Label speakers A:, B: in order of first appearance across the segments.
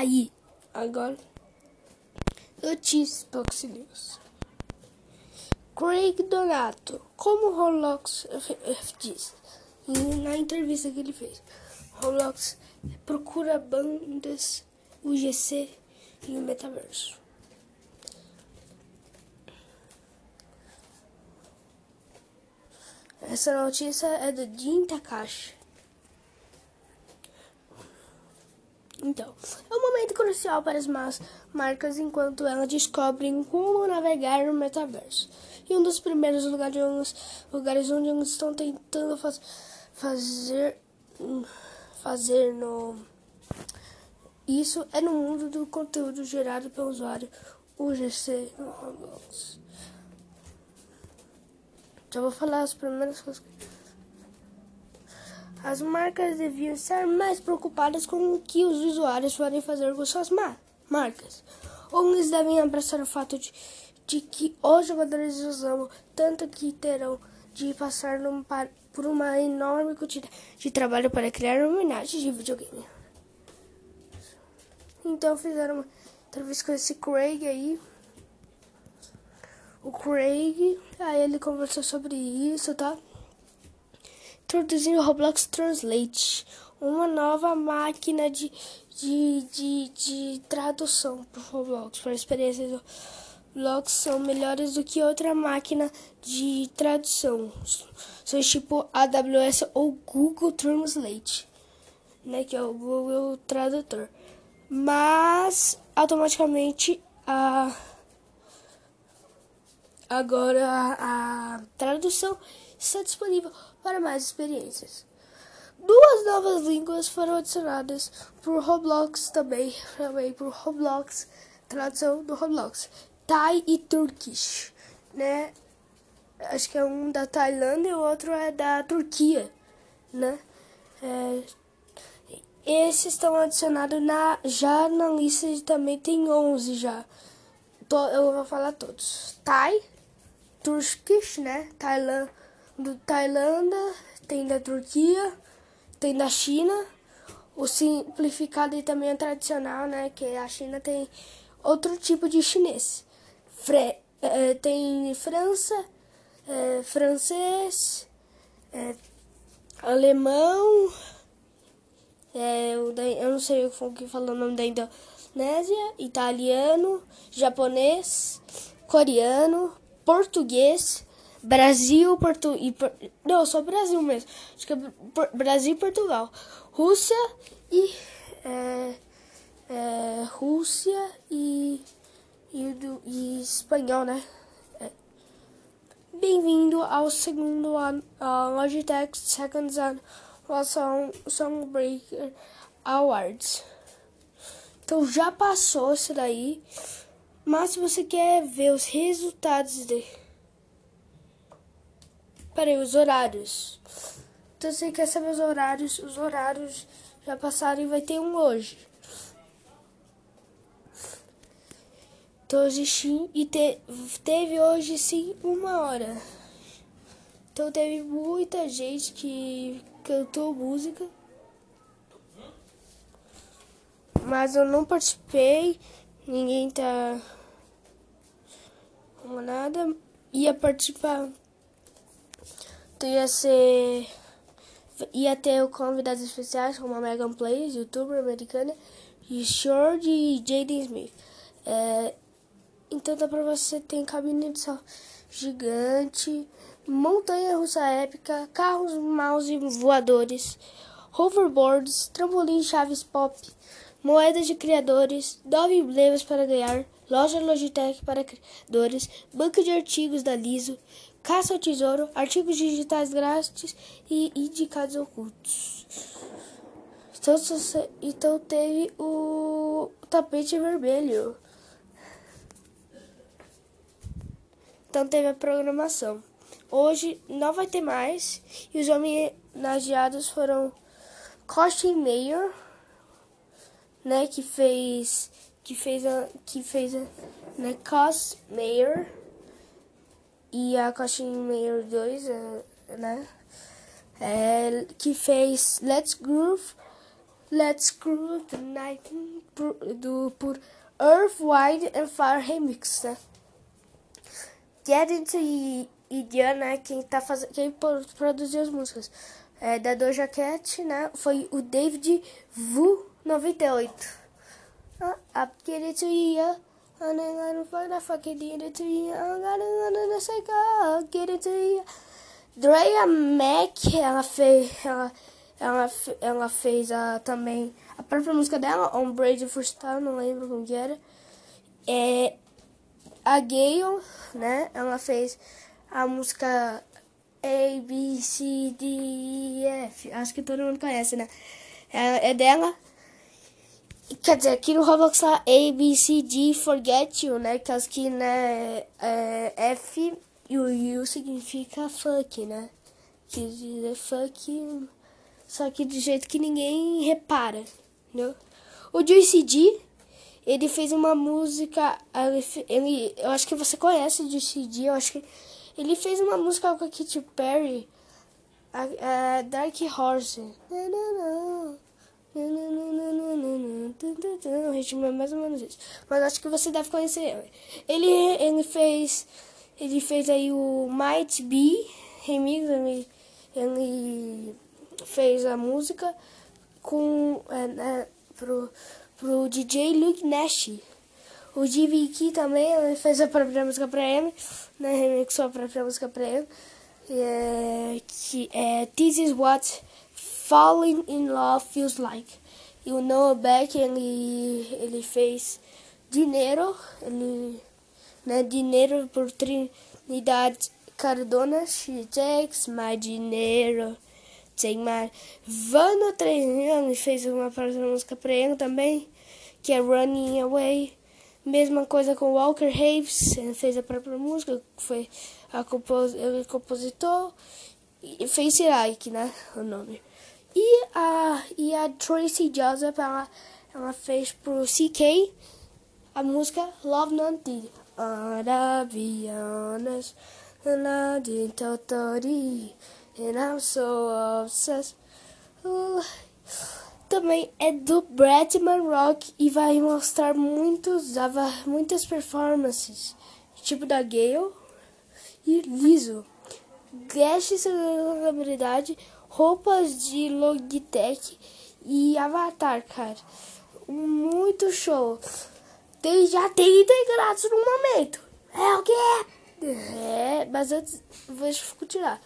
A: aí, agora, notícias Box News. Craig Donato, como Roblox diz na entrevista que ele fez, Roblox procura bandas UGC e o metaverso. Essa notícia é do Jin Takashi. Então, é um momento crucial para as marcas enquanto elas descobrem como navegar no metaverso. E um dos primeiros lugares, onde eles estão tentando faz, fazer, fazer no, isso é no mundo do conteúdo gerado pelo usuário UGC no Roblox. Já vou falar as primeiras coisas. As marcas deviam estar mais preocupadas com o que os usuários podem fazer com suas mar marcas. Ou eles devem abraçar o fato de, de que os jogadores os amam tanto que terão de passar num, por uma enorme quantidade de trabalho para criar homenagens de videogame. Então fizeram uma entrevista com esse Craig aí. O Craig, aí ele conversou sobre isso, tá? Introduzindo Roblox Translate, uma nova máquina de, de, de, de tradução para Roblox, para experiências do Roblox são melhores do que outra máquina de tradução. São tipo AWS ou Google Translate, né, que é o Google Tradutor. Mas automaticamente a agora a tradução está disponível para mais experiências. Duas novas línguas foram adicionadas por Roblox também, também por Roblox, tradução do Roblox, Thai e Turkish, né? Acho que é um da Tailândia e o outro é da Turquia, né? É, esses estão adicionados na, já na lista também tem 11 já. eu vou falar todos. Thai, Turkish, né? Tailândia do Tailândia, tem da Turquia, tem da China. O simplificado e também é tradicional, né? Que a China tem outro tipo de chinês. Fre é, tem França, é, francês, é, alemão, é, eu não sei o que fala o nome da Indonésia, italiano, japonês, coreano, português, Brasil, Portu e não, só Brasil mesmo. Acho que é Brasil e Portugal. Rússia e é, é, Rússia e e, do, e espanhol, né? É. Bem-vindo ao segundo ano uh, Logitech Second Song, Songbreaker Awards. Então já passou isso daí. Mas se você quer ver os resultados de Peraí, os horários. Então você quer saber os horários? Os horários já passaram e vai ter um hoje. Então hoje e te, teve hoje sim uma hora. Então teve muita gente que cantou música. Mas eu não participei. Ninguém tá. Nada. Ia participar Tu ia ser. ia ter convidados especiais como a Megan Plays, youtuber americana, e Short e Jaden Smith. É, então dá pra você ter cabine de sal gigante, montanha russa épica, carros, mouse voadores, hoverboards, trampolim chaves pop, moedas de criadores, nove emblemas para ganhar, loja Logitech para criadores, banco de artigos da Liso, caça ao tesouro, artigos digitais grátis e indicados ocultos. Então, então teve o tapete vermelho. Então teve a programação. Hoje não vai ter mais. E os homenageados foram Costin Mayer, né, que fez que fez a que fez a né, Cos Mayer e a Caution Mayer 2, é, né? É, que fez Let's Groove, Let's Groove the Night do, por Earth, Wide and Fire Remix, né? Get Into e, e Diana, né? Quem, tá faz... quem produziu as músicas é, da Doja Cat, né? Foi o David Vu 98. Uh, up, get it to you. I'm gonna find a fucking get it to you. I'm gonna, gonna say go, get it to you. Drea Mac, ela fez, ela, ela, ela fez a, também a própria música dela, On Brady Freestyle, não lembro como que era. É, a Gale, né, ela fez a música A, B, C, D, E, F. Acho que todo mundo conhece, né? É, é dela. Quer dizer, aqui no Roblox tá A, B, C, D, Forget You, né? Que aqui, né, é F e o U significa fuck, né? Que dizer fuck, só que de jeito que ninguém repara, entendeu? O Juicy D, ele fez uma música, ele, eu acho que você conhece o Juicy D, eu acho que ele fez uma música com a Katy Perry, a, a Dark Horse. O ritmo é mais ou menos isso. Mas acho que você deve conhecer ele. Ele, ele fez. Ele fez aí o Might Be remix. Ele, ele fez a música com. É, né, pro, pro DJ Luke Nash. O DVK também ele fez a própria música pra ele. Né, remixou a própria música pra ele. É, que é This is What Falling in Love Feels Like. E o Noah Beck, ele, ele fez Dinheiro, ele, né, Dinheiro por Trinidad Cardona, She Takes My Dinheiro, Take My... Vano ele fez uma música pra ele também, que é Running Away. Mesma coisa com Walker Haves, ele fez a própria música, foi a compos, ele compositor, e fez Like, né, o nome. E a, e a Tracy Joseph, ela, ela fez pro CK a música Love Not Did. Be honest, and I'm so obsessed. Uh, também é do Bretman Rock e vai mostrar muitos, muitas performances, tipo da Gale e Liso. Sua habilidade roupas de Logitech e Avatar, cara. Muito show. Tem, já tem integrados no momento. É o que é? mas antes, eu continuar.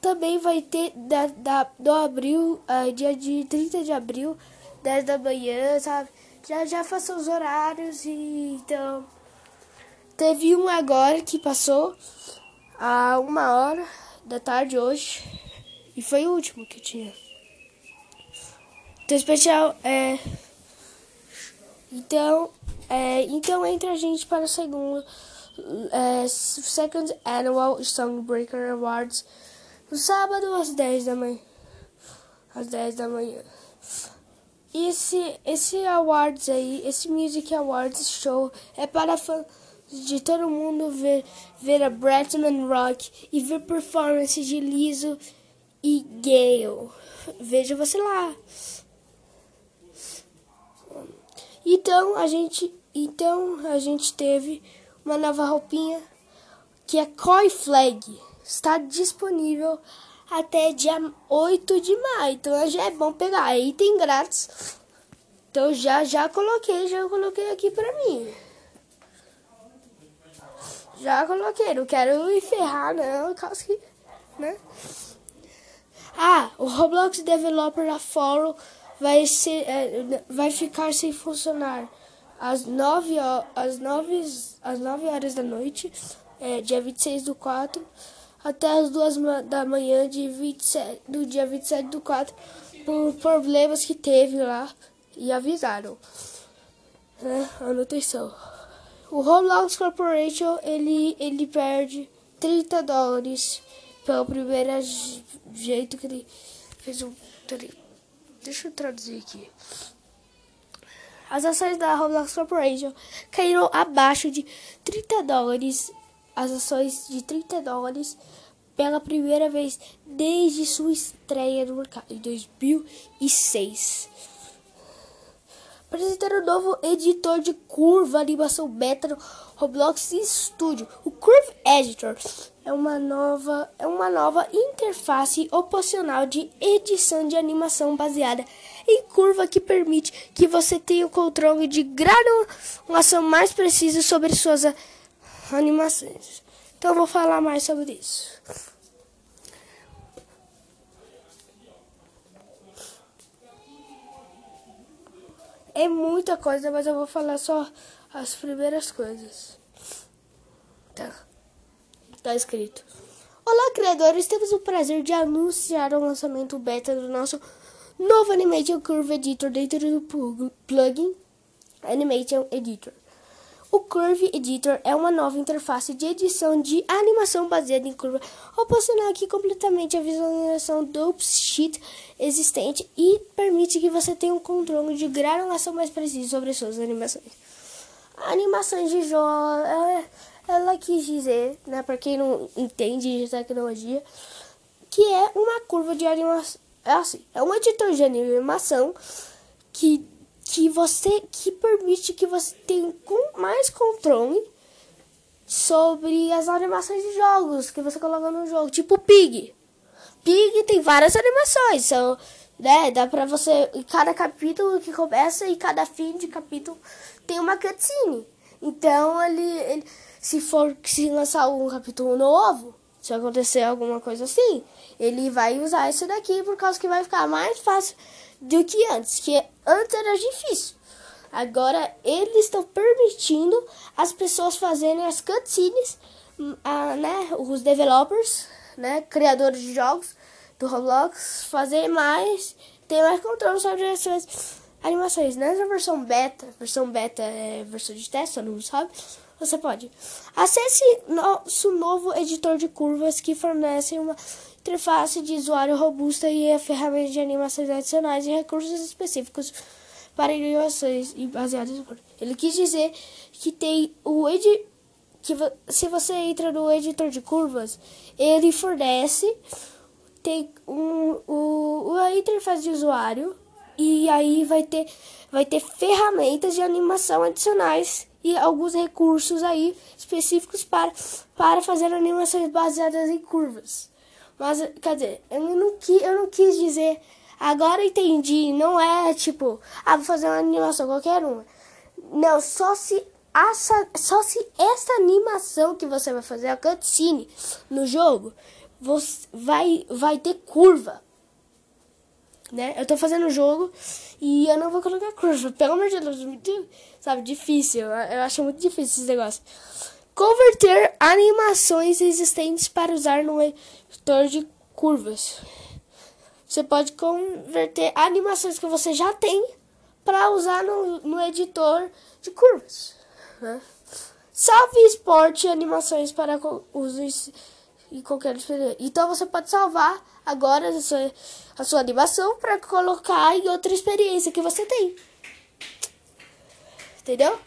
A: Também vai ter da, da, do abril, uh, dia de 30 de abril, 10 da manhã, sabe? Já, já passou os horários e então. Teve um agora que passou a uma hora da tarde hoje. E foi o último que tinha. Então, especial é. Então, é, então entra a gente para o segundo é, Second Annual Songbreaker Awards no sábado às 10 da manhã. Às 10 da manhã. E esse, esse Awards aí, esse Music Awards Show é para fãs de todo mundo ver, ver a Bretman Rock e ver performance de Liso e Gale. Veja você lá. Então a gente, então a gente teve uma nova roupinha que é Koi Flag. Está disponível até dia 8 de maio. Então já é bom pegar. Aí tem grátis. Então já já coloquei, já coloquei aqui pra mim. Já coloquei, não quero me ferrar não, caso que, né? Ah, o Roblox Developer da Fórum vai, ser, é, vai ficar sem funcionar às 9, às 9, às 9 horas da noite, é, dia 26 do 4, até as 2 da manhã de 27, do dia 27 do 4, por problemas que teve lá e avisaram. Né? Anotação. O Roblox Corporation ele, ele perde 30 dólares pelo primeiro jeito que ele fez um. Deixa eu traduzir aqui. As ações da Roblox Corporation caíram abaixo de 30 dólares. As ações de 30 dólares pela primeira vez desde sua estreia no mercado em 2006. apresentar um novo editor de curva animação beta Roblox Studio. O Curve Editor é uma nova, é uma nova interface opcional de edição de animação baseada em curva que permite que você tenha o controle de granulação mais preciso sobre suas animações. Então vou falar mais sobre isso. É muita coisa, mas eu vou falar só as primeiras coisas. Tá, tá escrito. Olá, criadores! Temos o prazer de anunciar o lançamento beta do nosso novo Animation Curve Editor dentro do plugin Animation Editor. O Curve Editor é uma nova interface de edição de animação baseada em curva, proporcionando aqui completamente a visualização do sheet existente e permite que você tenha um controle de granulação mais preciso sobre suas animações. Animações de jogo, ela, ela quis dizer, né, para quem não entende de tecnologia, que é uma curva de animação, é assim, é um editor de animação que que você que permite que você tenha mais controle sobre as animações de jogos que você coloca no jogo, tipo Pig. Pig tem várias animações, são, né, dá pra você, cada capítulo que começa e cada fim de capítulo tem uma cutscene. Então ele, ele se for se lançar um capítulo novo, se acontecer alguma coisa assim, ele vai usar isso daqui por causa que vai ficar mais fácil do que antes, que antes era difícil. Agora eles estão permitindo as pessoas fazerem as cutscenes, uh, né, os developers, né, criadores de jogos do Roblox, fazer mais, ter mais controle sobre as suas animações. Nessa versão beta, versão beta é versão de teste, não sabe? Você pode. Acesse nosso novo editor de curvas que fornece uma interface de usuário robusta e a ferramenta de animações adicionais e recursos específicos para animações baseadas em Ele quis dizer que tem o edi que se você entra no editor de curvas, ele fornece tem um, o, a interface de usuário e aí vai ter vai ter ferramentas de animação adicionais e alguns recursos aí específicos para para fazer animações baseadas em curvas. Mas, quer dizer, eu não, quis, eu não quis dizer. Agora entendi. Não é tipo, ah, vou fazer uma animação qualquer uma. Não, só se essa, só se essa animação que você vai fazer, a cutscene no jogo, você vai, vai ter curva. Né? Eu tô fazendo o jogo e eu não vou colocar curva. Pelo amor de Deus, muito, sabe, difícil. Eu acho muito difícil esse negócio. Converter animações existentes para usar no editor de curvas. Você pode converter animações que você já tem para usar no, no editor de curvas. Né? Salve e exporte animações para uso em qualquer experiência. Então você pode salvar agora a sua, a sua animação para colocar em outra experiência que você tem. Entendeu?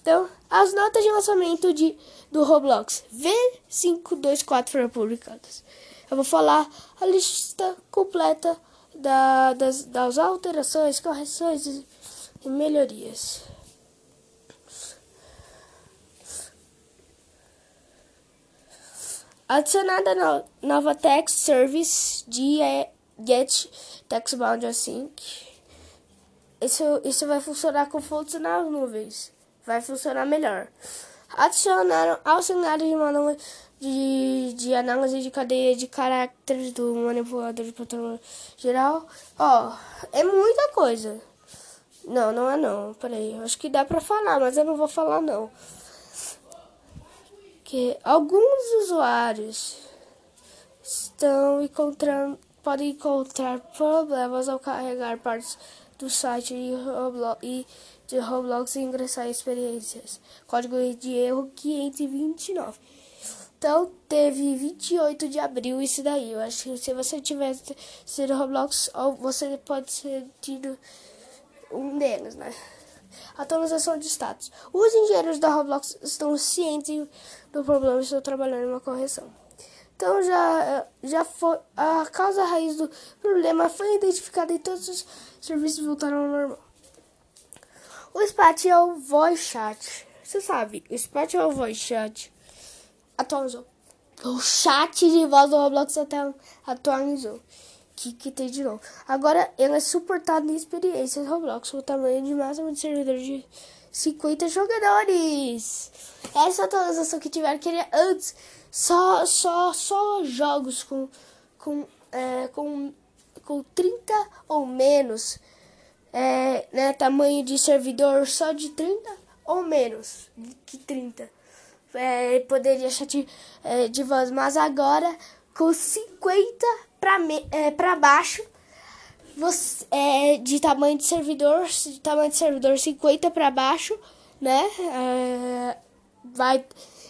A: Então, as notas de lançamento de, do Roblox V524 foram publicadas. Eu vou falar a lista completa da, das, das alterações, correções e, e melhorias. Adicionada no, nova text service de Get Text Bound Async. Isso, isso vai funcionar com fontes nas nuvens vai funcionar melhor. Adicionaram auxiliares de, manual de, de análise de cadeia de caracteres do manipulador de patrão geral. Ó, é muita coisa. Não, não é não. Peraí, acho que dá pra falar, mas eu não vou falar não. Que alguns usuários estão encontrando, podem encontrar problemas ao carregar partes do site e, Roblox, e de Roblox e ingressar em experiências. Código de erro 529. Então, teve 28 de abril isso daí. Eu acho que se você tivesse sido Roblox, você pode ser tido um deles, né? Atualização de status. Os engenheiros da Roblox estão cientes do problema e estão trabalhando em uma correção. Então já, já foi. A causa raiz do problema foi identificada e todos os serviços voltaram ao normal. O SPAT é o voice chat. Você sabe, o SPAT é o voice chat. Atualizou. O chat de voz do Roblox até atualizou. Que, que tem de novo. Agora ele é suportado em experiências Roblox com tamanho de máximo de servidor de 50 jogadores. Essa atualização que tiveram queria antes só só só jogos com com é, com com 30 ou menos é, né, tamanho de servidor só de 30 ou menos que 30. É, poderia chat é, de voz, mas agora com 50 para é, para baixo você, é, de tamanho de servidor, de tamanho de servidor 50 para baixo, né? É, vai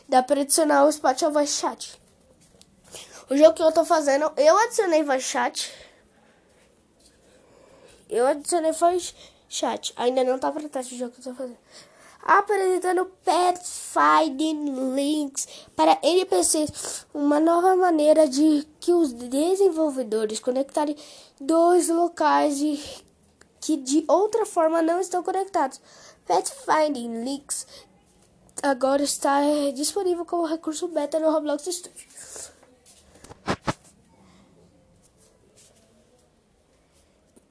A: dar para adicionar o Spatial Voice Chat. O jogo que eu tô fazendo, eu adicionei Voice Chat. Eu adicionei Voice Chat. Ainda não tá para teste o jogo que eu tô fazendo. Apresentando Pathfinding Links para NPCs, uma nova maneira de que os desenvolvedores conectarem dois locais de, que de outra forma não estão conectados. Pathfinding Links agora está disponível como recurso beta no Roblox Studio.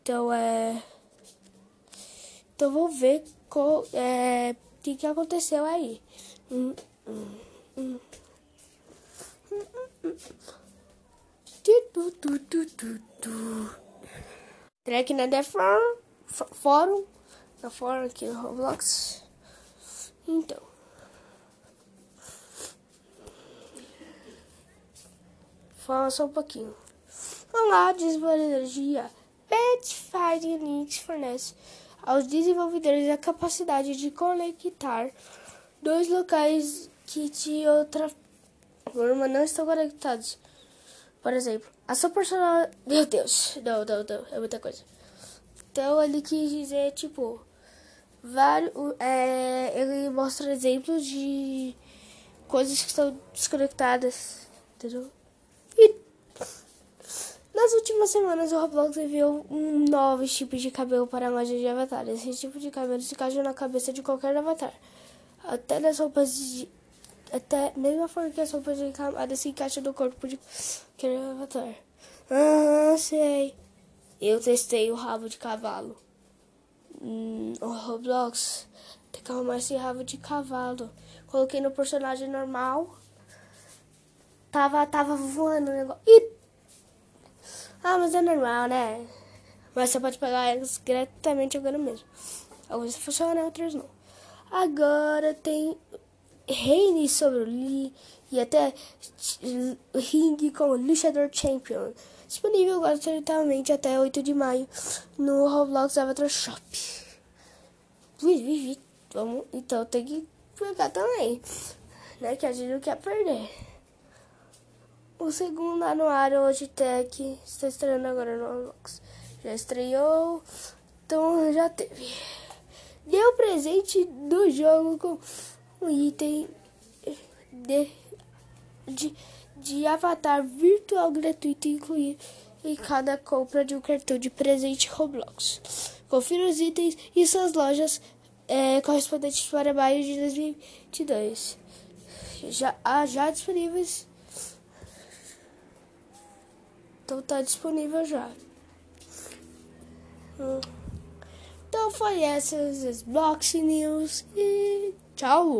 A: Então é. Então vou ver qual é o que, que aconteceu aí. Hum, hum. Track na The Forum, fórum, na fórum aqui no Roblox. Então. Fala só um pouquinho. Olá, desenvolvedores de IA. Pathfinder Linux fornece aos desenvolvedores a capacidade de conectar dois locais que de outra forma não estão conectados. Por exemplo, a sua personal. Meu Deus, não, não, não, é muita coisa. Então ele quis dizer, tipo, vários. É, ele mostra exemplos de coisas que estão desconectadas, entendeu? Nas últimas semanas, o Roblox enviou um novo tipo de cabelo para a loja de avatar. Esse tipo de cabelo se encaixa na cabeça de qualquer avatar. Até nas roupas de. Até mesma forma que as roupas de camada se encaixam no corpo de qualquer avatar. Ah, sei. Eu testei o rabo de cavalo. Hum, o Roblox tem que arrumar esse rabo de cavalo. Coloquei no personagem normal. Tava, tava voando o negócio. Ih! Ah, mas é normal, né? Mas você pode pegar elas diretamente agora mesmo. Algumas funcionam, outras não. Agora tem reine sobre o Lee e até ringue com o Luchador Champion. Disponível gratuitamente até 8 de maio no Roblox Avatar Shop. Vamos, então tem que pegar também, né? Que a gente não quer perder. O segundo anuário Logitech está estreando agora no Roblox. Já estreou, então já teve. Deu presente do jogo com um item de, de, de avatar virtual gratuito incluído em cada compra de um cartão de presente Roblox. Confira os itens e suas lojas é, correspondentes para maio de 2022. Já, ah, já disponíveis então tá disponível já. Então foi essas as Box News e tchau!